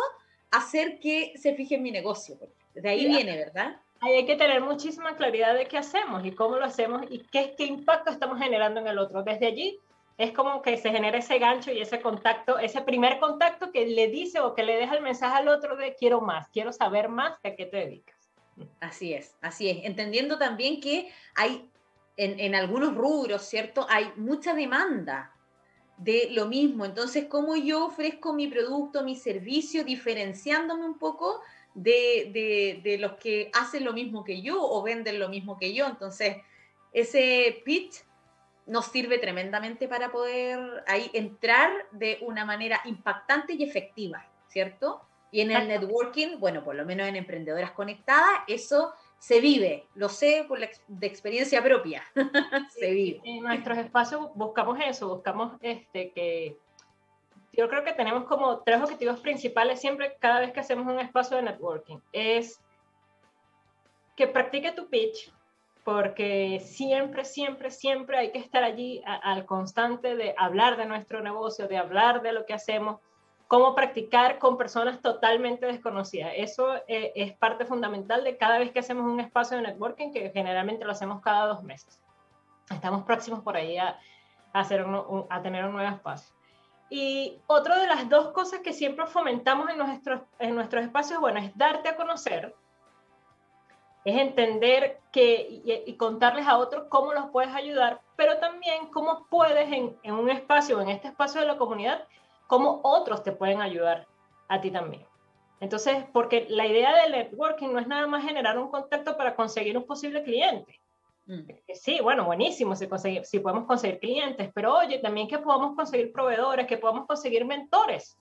hacer que se fije en mi negocio. De ahí viene, ¿verdad? Ahí hay que tener muchísima claridad de qué hacemos y cómo lo hacemos y qué, qué impacto estamos generando en el otro. Desde allí es como que se genera ese gancho y ese contacto, ese primer contacto que le dice o que le deja el mensaje al otro de quiero más, quiero saber más de a qué te dedicas. Así es, así es. Entendiendo también que hay en, en algunos rubros, ¿cierto? Hay mucha demanda de lo mismo. Entonces, ¿cómo yo ofrezco mi producto, mi servicio, diferenciándome un poco de, de, de, los que hacen lo mismo que yo o venden lo mismo que yo? Entonces, ese pitch nos sirve tremendamente para poder ahí entrar de una manera impactante y efectiva, ¿cierto? Y en el networking, bueno, por lo menos en Emprendedoras Conectadas, eso se vive, lo sé por la, de experiencia propia, se vive. En nuestros espacios buscamos eso, buscamos este, que yo creo que tenemos como tres objetivos principales siempre cada vez que hacemos un espacio de networking. Es que practique tu pitch, porque siempre, siempre, siempre hay que estar allí al constante de hablar de nuestro negocio, de hablar de lo que hacemos, cómo practicar con personas totalmente desconocidas. Eso eh, es parte fundamental de cada vez que hacemos un espacio de networking, que generalmente lo hacemos cada dos meses. Estamos próximos por ahí a, hacer a tener un nuevo espacio. Y otra de las dos cosas que siempre fomentamos en nuestros, en nuestros espacios, bueno, es darte a conocer, es entender que, y, contarles a otros cómo los puedes ayudar, pero también cómo puedes en, en, un espacio, en este espacio de la comunidad, cómo otros te pueden ayudar a ti también. Entonces, porque la idea del networking no es nada más generar un contacto para conseguir un posible cliente. Mm. Sí, bueno, buenísimo si, si podemos conseguir clientes, pero oye, también que podamos conseguir proveedores, que podamos conseguir mentores,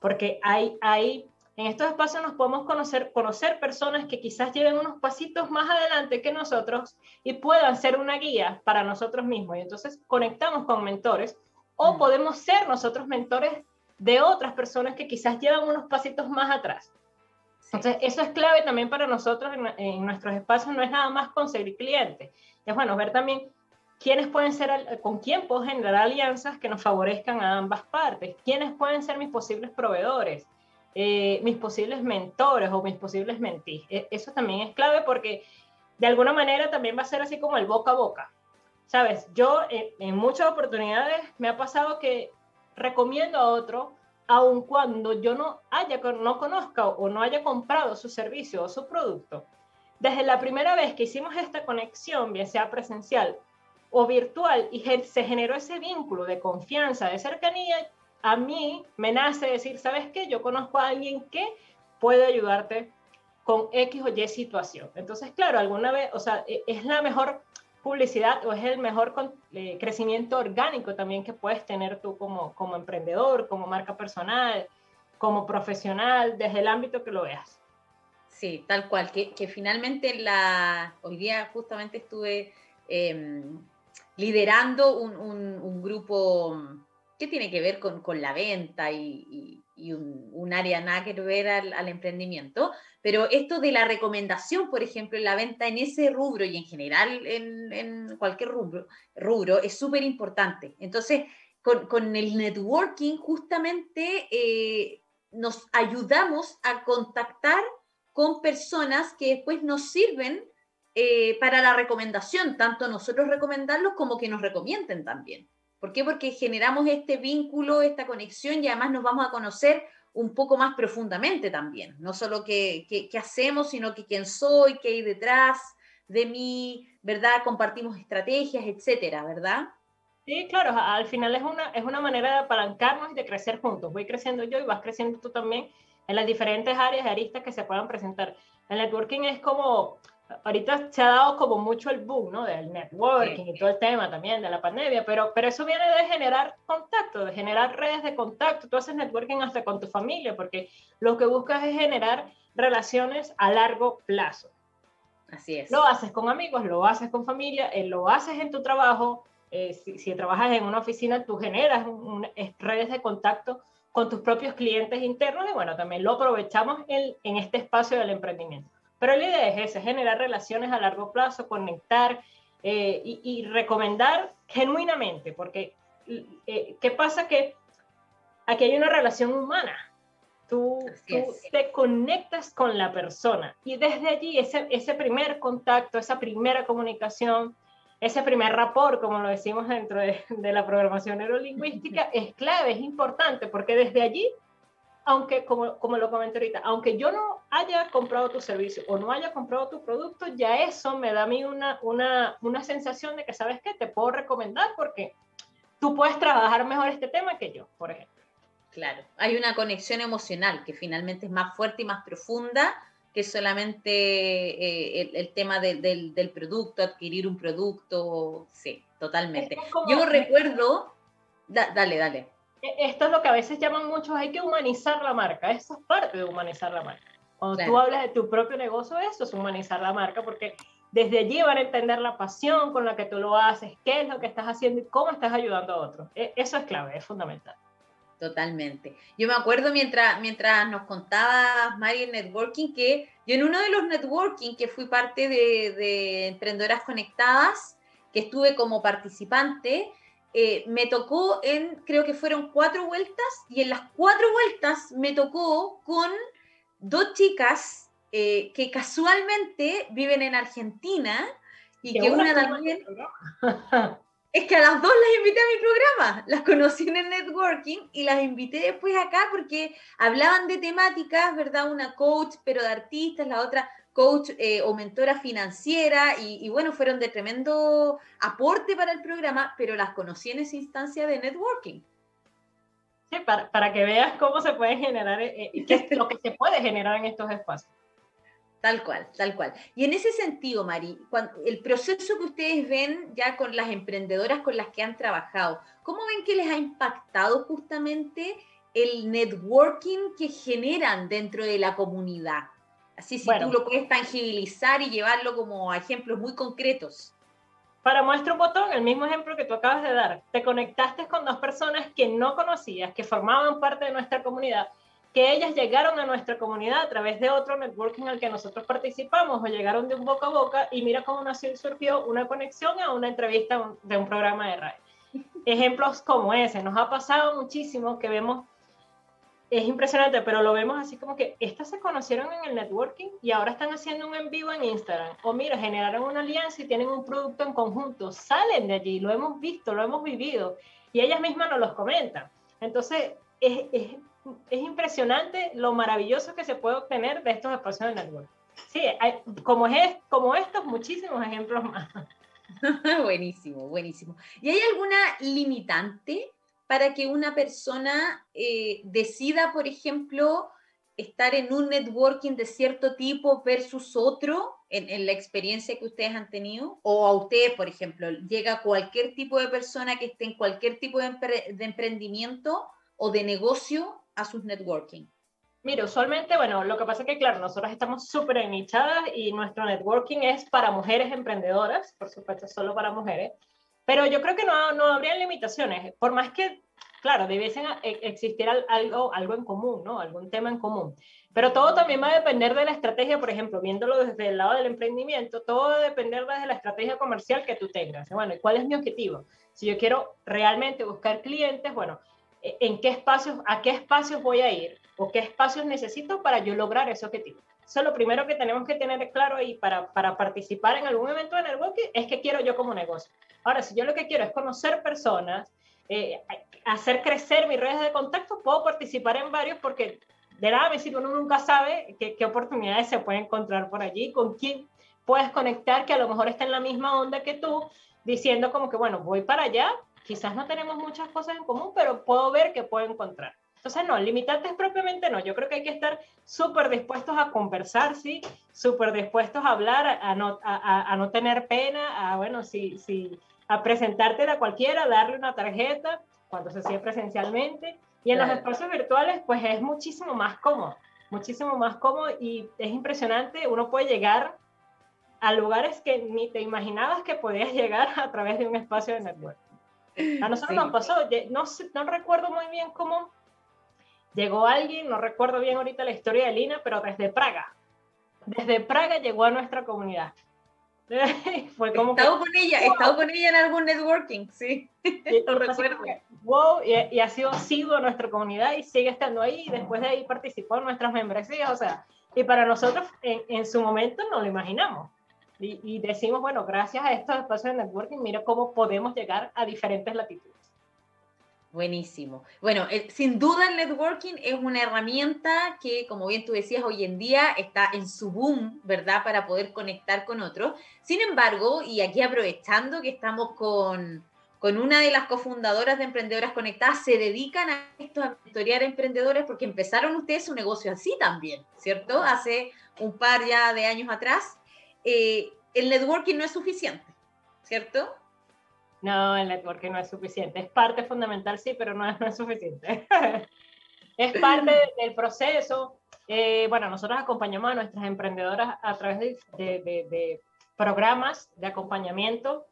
porque hay, hay en estos espacios nos podemos conocer, conocer personas que quizás lleven unos pasitos más adelante que nosotros y puedan ser una guía para nosotros mismos. Y entonces conectamos con mentores o mm. podemos ser nosotros mentores de otras personas que quizás llevan unos pasitos más atrás. Entonces, eso es clave también para nosotros en, nuestros espacios, no es nada más conseguir clientes, es bueno ver también quiénes pueden ser, con quién puedo generar alianzas que nos favorezcan a ambas partes, quiénes pueden ser mis posibles proveedores, eh, mis posibles mentores o mis posibles mentís. E, eso también es clave porque de alguna manera también va a ser así como el boca a boca. Sabes, yo eh, en muchas oportunidades me ha pasado que recomiendo a otro aun cuando yo no haya no conozca o no haya comprado su servicio o su producto. Desde la primera vez que hicimos esta conexión, bien sea presencial o virtual, y se generó ese vínculo de confianza, de cercanía, a mí me nace decir, ¿sabes qué? Yo conozco a alguien que puede ayudarte con X o Y situación. Entonces, claro, alguna vez, o sea, e, es la mejor publicidad o es el mejor eh, crecimiento orgánico también que puedes tener tú como, como emprendedor, como marca personal, como profesional, desde el ámbito que lo veas. Sí, tal cual, que, que finalmente la, hoy día justamente estuve em, liderando un, un grupo ¿Qué tiene que ver con, con la venta y, un, área nada que ver al, emprendimiento, pero esto de la recomendación, por ejemplo, en la venta en ese rubro y en general en, cualquier rubro, es súper importante. Entonces, con, con, el networking justamente eh, nos ayudamos a contactar con personas que después nos sirven eh, para la recomendación, tanto nosotros recomendarlos como que nos recomienden también. ¿Por qué? Porque generamos este vínculo, esta conexión y además nos vamos a conocer un poco más profundamente también. No solo qué, hacemos, sino que quién soy, qué hay detrás de mí, ¿verdad? Compartimos estrategias, etcétera, ¿verdad? Sí, claro, al final es una, es una manera de apalancarnos y de crecer juntos. Voy creciendo yo y vas creciendo tú también en las diferentes áreas de aristas que se puedan presentar. El networking es como, ahorita se ha dado como mucho el boom, ¿no? Del networking y todo el tema también de la pandemia, pero, pero eso viene de generar contacto, de generar redes de contacto. Tú haces networking hasta con tu familia, porque lo que buscas es generar relaciones a largo plazo. Así es. Lo haces con amigos, lo haces con familia, eh, lo haces en tu trabajo. Eh, si, si, trabajas en una oficina, tú generas redes de contacto con tus propios clientes internos y bueno, también lo aprovechamos en, en este espacio del emprendimiento. Pero la idea es esa, generar relaciones a largo plazo, conectar eh, y, y, recomendar genuinamente, porque eh, ¿qué pasa? Que aquí hay una relación humana. Tú, tú te conectas con la persona y desde allí ese, ese primer contacto, esa primera comunicación, ese primer rapport, como lo decimos dentro de, de, la programación neurolingüística, es clave, es importante, porque desde allí, aunque, como, como lo comenté ahorita, aunque yo no haya comprado tu servicio o no haya comprado tu producto, ya eso me da a mí una, una, una sensación de que, ¿sabes qué? Te puedo recomendar porque tú puedes trabajar mejor este tema que yo, por ejemplo. Claro, hay una conexión emocional que finalmente es más fuerte y más profunda que solamente eh, el, el, tema de, del, del, producto, adquirir un producto, sí, totalmente. Yo recuerdo, da, dale, dale. Esto es lo que a veces llaman muchos, hay que humanizar la marca, eso es parte de humanizar la marca. Cuando claro. tú hablas de tu propio negocio, eso es humanizar la marca, porque desde allí van a entender la pasión con la que tú lo haces, qué es lo que estás haciendo y cómo estás ayudando a otros. Eso es clave, es fundamental. Totalmente. Yo me acuerdo mientras, mientras nos contabas, Mari, el networking, que yo en uno de los networking que fui parte de, de Emprendedoras Conectadas, que estuve como participante, eh, me tocó en, creo que fueron cuatro vueltas, y en las cuatro vueltas me tocó con dos chicas eh, que casualmente viven en Argentina y que una también... Es que a las dos las invité a mi programa, las conocí en el networking y las invité después acá porque hablaban de temáticas, ¿verdad? Una coach, pero de artistas, la otra coach eh, o mentora financiera y, y, bueno, fueron de tremendo aporte para el programa, pero las conocí en esa instancia de networking. Sí, para, para que veas cómo se puede generar, eh, qué es lo que se puede generar en estos espacios. Tal cual, tal cual. Y en ese sentido, Mari, cuando, el proceso que ustedes ven ya con las emprendedoras con las que han trabajado, ¿cómo ven que les ha impactado justamente el networking que generan dentro de la comunidad? Así si bueno, tú lo puedes tangibilizar y llevarlo como a ejemplos muy concretos. Para muestra un botón, el mismo ejemplo que tú acabas de dar, te conectaste con dos personas que no conocías, que formaban parte de nuestra comunidad que ellas llegaron a nuestra comunidad a través de otro networking al que nosotros participamos o llegaron de un boca a boca y mira cómo nació surgió una conexión a una entrevista de un programa de radio. Ejemplos como ese, nos ha pasado muchísimo que vemos, es impresionante, pero lo vemos así como que estas se conocieron en el networking y ahora están haciendo un en vivo en Instagram. O mira, generaron una alianza y tienen un producto en conjunto, salen de allí, lo hemos visto, lo hemos vivido y ellas mismas nos los comentan. Entonces, es, es es impresionante lo maravilloso que se puede obtener de estos espacios de network. Sí, hay, como, es, como estos, muchísimos ejemplos más. buenísimo, buenísimo. ¿Y hay alguna limitante para que una persona eh, decida, por ejemplo, estar en un networking de cierto tipo versus otro en, en, la experiencia que ustedes han tenido? O a usted, por ejemplo, llega cualquier tipo de persona que esté en cualquier tipo de, empre de emprendimiento o de negocio a sus networking? Mira, usualmente, bueno, lo que pasa es que, claro, nosotros estamos súper nichadas y nuestro networking es para mujeres emprendedoras, por supuesto, solo para mujeres, pero yo creo que no, no habría limitaciones, por más que, claro, debiesen e, existir algo, algo en común, ¿no? Algún tema en común. Pero todo también va a depender de la estrategia, por ejemplo, viéndolo desde el lado del emprendimiento, todo va a depender de la estrategia comercial que tú tengas. Bueno, ¿y cuál es mi objetivo? Si yo quiero realmente buscar clientes, bueno, en qué espacios, a qué espacios voy a ir o qué espacios necesito para yo lograr ese objetivo. Eso es lo primero que tenemos que tener claro ahí para, para participar en algún evento de networking, es que quiero yo como negocio. Ahora, si yo lo que quiero es conocer personas, eh, hacer crecer mis redes de contacto, puedo participar en varios porque de nada me sirve, uno nunca sabe qué, qué oportunidades se puede encontrar por allí, con quién puedes conectar que a lo mejor está en la misma onda que tú, diciendo como que, bueno, voy para allá, quizás no tenemos muchas cosas en común, pero puedo ver que puedo encontrar. Entonces, no, limitantes propiamente no. Yo creo que hay que estar súper dispuestos a conversar, sí, súper dispuestos a hablar, a no, a, a no tener pena, a, bueno, sí, sí, a presentarte a cualquiera, darle una tarjeta cuando se hacía presencialmente. Y en los espacios virtuales, pues es muchísimo más cómodo, muchísimo más cómodo y es impresionante. Uno puede llegar a lugares que ni te imaginabas que podías llegar a través de un espacio de network. A nosotros nos pasó, no, no recuerdo muy bien cómo llegó alguien, no recuerdo bien ahorita la historia de Lina, pero desde Praga. Desde Praga llegó a nuestra comunidad. Fue como he estado con ella, estado con ella en algún networking, sí. lo recuerdo. Wow, y, ha sido sido nuestra comunidad y sigue estando ahí. Y después de ahí participó en nuestras membresías, o sea, y para nosotros en, en su momento no lo imaginamos. Y, y, decimos, bueno, gracias a estos espacios de networking, mira cómo podemos llegar a diferentes latitudes. Buenísimo. Bueno, eh, sin duda el networking es una herramienta que, como bien tú decías, hoy en día está en su boom, ¿verdad? Para poder conectar con otros. Sin embargo, y aquí aprovechando que estamos con, con una de las cofundadoras de Emprendedoras Conectadas, se dedican a esto, a mentorear a emprendedores, porque empezaron ustedes su negocio así también, ¿cierto? Hace un par ya de años atrás. Eh, el networking no es suficiente, ¿cierto? No, el networking no es suficiente. Es parte fundamental, sí, pero no es, no es suficiente. es parte del proceso. Eh, bueno, nosotros acompañamos a nuestras emprendedoras a través de, de, de, programas de acompañamiento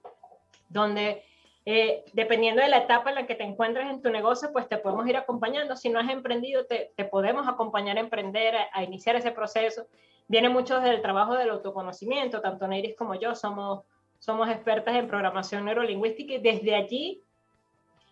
donde eh, dependiendo de la etapa en la que te encuentres en tu negocio, pues te podemos ir acompañando. Si no has emprendido, te, te podemos acompañar a emprender, a, a, iniciar ese proceso. Viene mucho desde el trabajo del autoconocimiento, tanto Neiris como yo somos somos expertas en programación neurolingüística y desde allí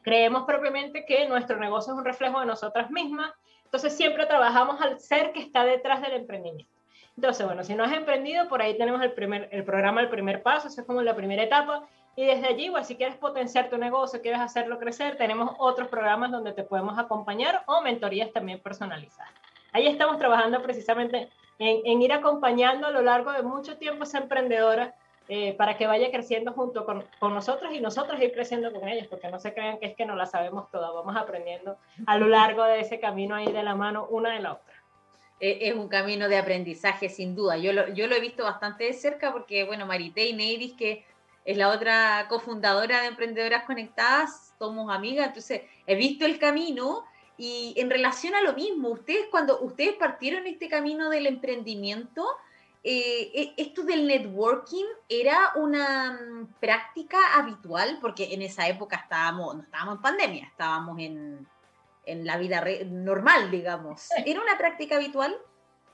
creemos propiamente que nuestro negocio es un reflejo de nosotras mismas. Entonces siempre trabajamos al ser que está detrás del emprendimiento. Entonces, bueno, si no has emprendido, por ahí tenemos el, primer, el programa El Primer Paso, eso es como la primera etapa. Y desde allí, pues, si quieres potenciar tu negocio, quieres hacerlo crecer, tenemos otros programas donde te podemos acompañar o mentorías también personalizadas. Ahí estamos trabajando precisamente en, en ir acompañando a lo largo de mucho tiempo a esa emprendedora eh, para que vaya creciendo junto con, con, nosotros y nosotros ir creciendo con ellos, porque no se crean que es que no la sabemos toda, vamos aprendiendo a lo largo de ese camino ahí de la mano una de la otra. E, es un camino de aprendizaje, sin duda. Yo lo, yo lo he visto bastante de cerca porque, bueno, Marité y Neiris, que es la otra cofundadora de Emprendedoras Conectadas, somos amigas, entonces he visto el camino y en relación a lo mismo, ustedes cuando ustedes partieron este camino del emprendimiento, eh, e, esto del networking era una mm, práctica habitual, porque en esa época estábamos, no estábamos en pandemia, estábamos en, en la vida normal, digamos. ¿Era una práctica habitual?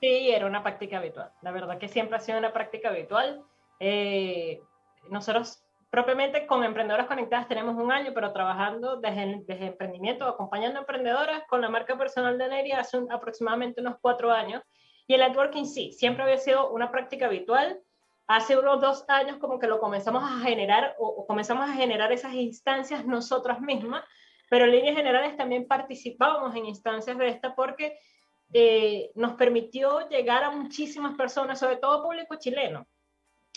Sí, era una práctica habitual. La verdad que siempre ha sido una práctica habitual. Eh, nosotros propiamente con Emprendedoras Conectadas tenemos un año, pero trabajando desde, desde emprendimiento, acompañando a emprendedoras con la marca personal de Neria hace aproximadamente unos cuatro años. Y el networking sí, siempre había sido una práctica habitual. Hace unos dos años como que lo comenzamos a generar o, comenzamos a generar esas instancias nosotras mismas, pero en líneas generales también participábamos en instancias de esta porque eh, nos permitió llegar a muchísimas personas, sobre todo público chileno.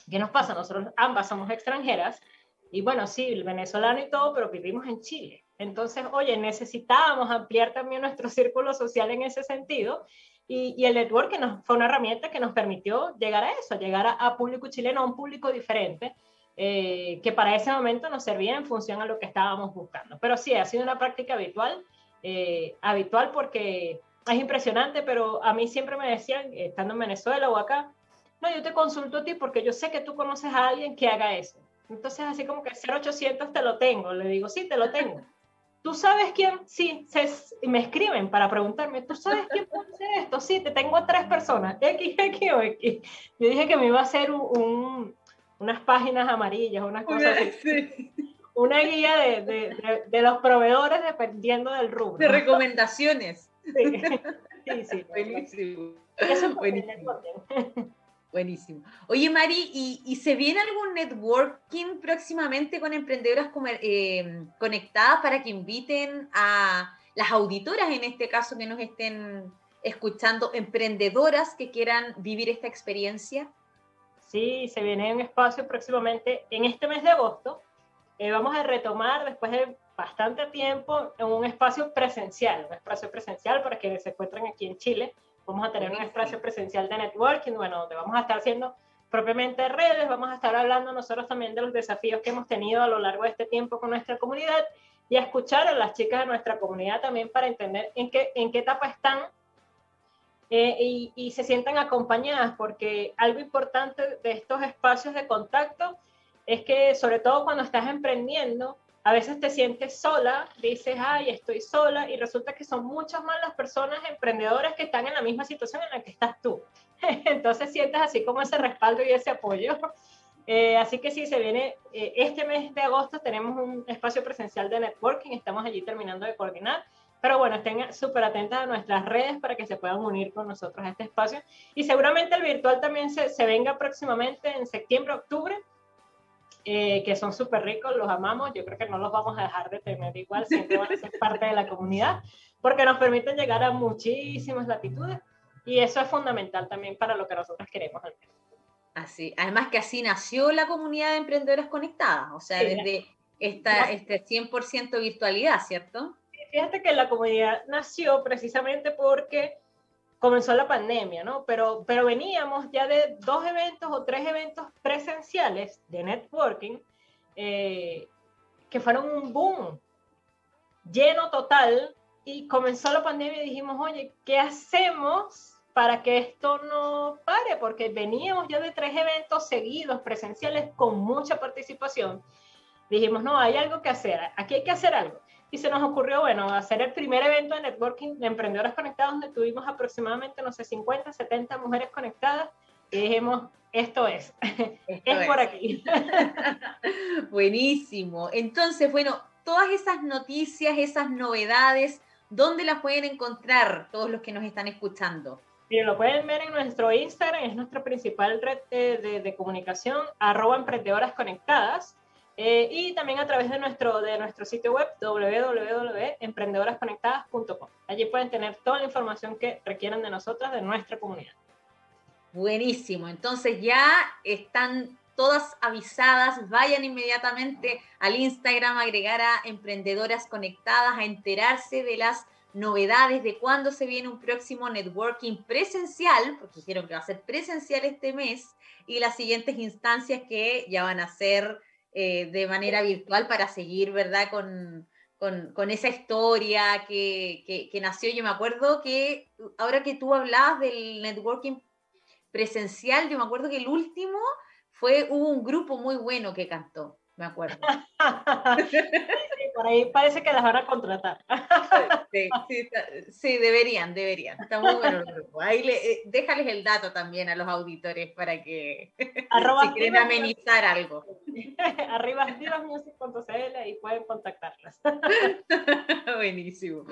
¿Qué nos pasa? Nosotros ambas somos extranjeras y bueno, sí, el venezolano y todo, pero vivimos en Chile. Entonces, oye, necesitábamos ampliar también nuestro círculo social en ese sentido y, el network nos, fue una herramienta que nos permitió llegar a eso, llegar a, público chileno, a un público diferente, eh, que para ese momento nos servía en función a lo que estábamos buscando. Pero sí, ha sido una práctica habitual, eh, habitual porque es impresionante, pero a mí siempre me decían, estando en Venezuela o acá, no, yo te consulto a ti porque yo sé que tú conoces a alguien que haga eso. Entonces, así como que 0800 te lo tengo. Le digo, sí, te lo tengo. ¿Tú sabes quién? Sí, se, me escriben para preguntarme, ¿tú sabes quién puede hacer esto? Sí, te tengo a tres personas, X, X o X. Yo dije que me iba a hacer un, unas páginas amarillas, unas cosas así. Una guía de, de, de, los proveedores dependiendo del rubro. De recomendaciones. Sí, sí, sí. Buenísimo. Eso es Buenísimo. Buenísimo. Oye, Mari, ¿y, se viene algún networking próximamente con emprendedoras eh, conectadas para que inviten a las auditoras, en este caso, que nos estén escuchando, emprendedoras que quieran vivir esta experiencia? Sí, se viene un espacio próximamente en este mes de agosto. Eh, vamos a retomar, después de bastante tiempo en un espacio presencial, un espacio presencial para quienes se encuentran aquí en Chile. Vamos a tener un espacio presencial de networking, bueno, donde vamos a estar haciendo propiamente redes, vamos a estar hablando nosotros también de los desafíos que hemos tenido a lo largo de este tiempo con nuestra comunidad y a escuchar a las chicas de nuestra comunidad también para entender en qué, en qué etapa están eh, y, y, se sientan acompañadas, porque algo importante de estos espacios de contacto es que sobre todo cuando estás emprendiendo, a veces te sientes sola, dices, ay, estoy sola, y resulta que son muchas más las personas emprendedoras que están en la misma situación en la que estás tú. Entonces sientes así como ese respaldo y ese apoyo. Eh, así que sí, se viene, eh, este mes de agosto tenemos un espacio presencial de networking, estamos allí terminando de coordinar, pero bueno, estén súper atentas a nuestras redes para que se puedan unir con nosotros a este espacio. Y seguramente el virtual también se, se venga próximamente en septiembre, octubre, eh, que son súper ricos, los amamos, yo creo que no los vamos a dejar de tener igual, siempre van a ser parte de la comunidad, porque nos permiten llegar a muchísimas latitudes y eso es fundamental también para lo que nosotros queremos. Así, además que así nació la comunidad de emprendedoras conectadas, o sea, desde esta, este 100% virtualidad, ¿cierto? Fíjate que la comunidad nació precisamente porque comenzó la pandemia, ¿no? Pero, pero veníamos ya de dos eventos o tres eventos presenciales de networking eh, que fueron un boom lleno total y comenzó la pandemia y dijimos, oye, ¿qué hacemos para que esto no pare? Porque veníamos ya de tres eventos seguidos presenciales con mucha participación. Dijimos, no, hay algo que hacer, aquí hay que hacer algo y se nos ocurrió, bueno, hacer el primer evento de networking de emprendedoras conectadas donde tuvimos aproximadamente, no sé, 50, 70 mujeres conectadas y dijimos, esto es, es, por aquí. Buenísimo. Entonces, bueno, todas esas noticias, esas novedades, ¿dónde las pueden encontrar todos los que nos están escuchando? Miren, lo pueden ver en nuestro Instagram, es nuestra principal red de, de, de comunicación, arroba emprendedoras conectadas. Eh, y también a través de nuestro, de nuestro sitio web www.emprendedorasconectadas.com. Allí pueden tener toda la información que requieran de nosotras, de nuestra comunidad. Buenísimo, entonces ya están todas avisadas, vayan inmediatamente al Instagram, agregar a Emprendedoras Conectadas, a enterarse de las novedades de cuándo se viene un próximo networking presencial, porque dijeron que va a ser presencial este mes, y las siguientes instancias que ya van a ser eh, de manera virtual para seguir, ¿verdad? Con, con, esa historia que, que, que, nació. Yo me acuerdo que ahora que tú hablabas del networking presencial, yo me acuerdo que el último fue, hubo un grupo muy bueno que cantó me acuerdo. por ahí parece que las van a contratar. sí, sí, deberían, deberían. Está muy bueno el grupo. Ahí le, eh, déjales el dato también a los auditores para que Arroba si quieren amenizar algo. Arriba divasmusic.cl y pueden contactarlas. Buenísimo.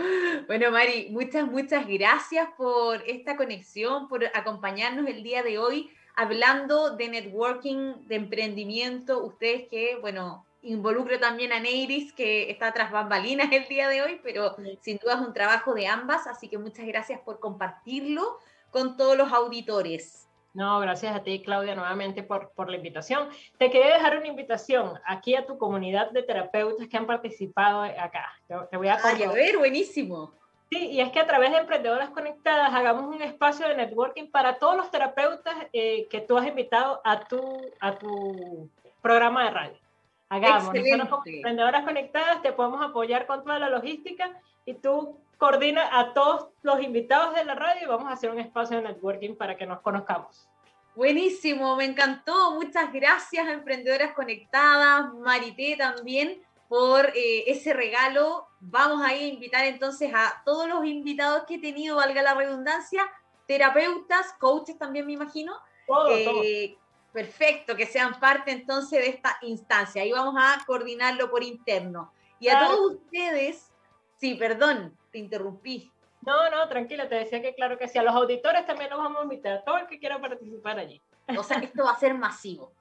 Bueno, Mari, muchas, muchas gracias por esta conexión, por acompañarnos el día de hoy hablando de networking, de emprendimiento, ustedes que, bueno, involucro también a Neiris, que está tras bambalinas el día de hoy, pero sin duda es un trabajo de ambas, así que muchas gracias por compartirlo con todos los auditores. No, gracias a ti, Claudia, nuevamente por, por la invitación. Te quería dejar una invitación aquí a tu comunidad de terapeutas que han participado acá. Te, voy a, a ver, buenísimo. Sí, y es que a través de Emprendedoras Conectadas hagamos un espacio de networking para todos los terapeutas eh, que tú has invitado a tu, a tu programa de radio. Hagamos, nosotros como Emprendedoras Conectadas te podemos apoyar con toda la logística y tú coordinas a todos los invitados de la radio y vamos a hacer un espacio de networking para que nos conozcamos. Buenísimo, me encantó. Muchas gracias, Emprendedoras Conectadas, Marité también por eh, ese regalo. Vamos a invitar entonces a todos los invitados que he tenido, valga la redundancia, terapeutas, coaches también me imagino. Eh, perfecto, que sean parte entonces de esta instancia. Ahí vamos a coordinarlo por interno. Y a todos ustedes, sí, perdón, te interrumpí. No, no, tranquila, te decía que claro que sí. A los auditores también los vamos a invitar, a todo el que quiera participar allí. O sea, esto va a ser masivo.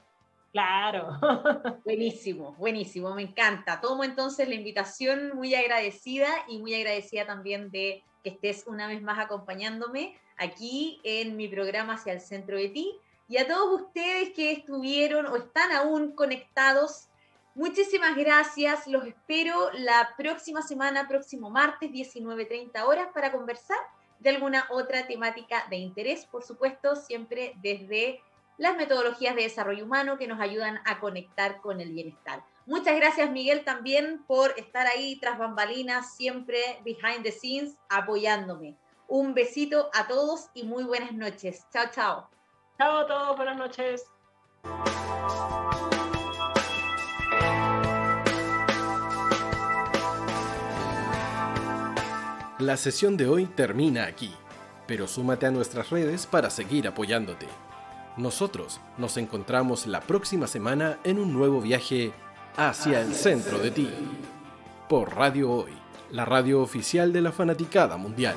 Claro. buenísimo, buenísimo, me encanta. Tomo entonces la invitación muy agradecida y muy agradecida también de que estés una vez más acompañándome aquí en mi programa Hacia el Centro de Ti. Y a todos ustedes que estuvieron o están aún conectados, Muchísimas gracias. Los espero la próxima semana, próximo martes, 19.30 horas, para conversar de alguna otra temática de interés, por supuesto, siempre desde las metodologías de desarrollo humano que nos ayudan a conectar con el bienestar. Muchas gracias, Miguel, también por estar ahí tras bambalinas, siempre behind the scenes, apoyándome. Un besito a todos y muy buenas noches. Chao, chao. Chao a todos, buenas noches. La sesión de hoy termina aquí, pero súmate a nuestras redes para seguir apoyándote. Nosotros nos encontramos la próxima semana en un nuevo viaje hacia el centro de ti, por Radio Hoy, la radio oficial de la fanaticada mundial.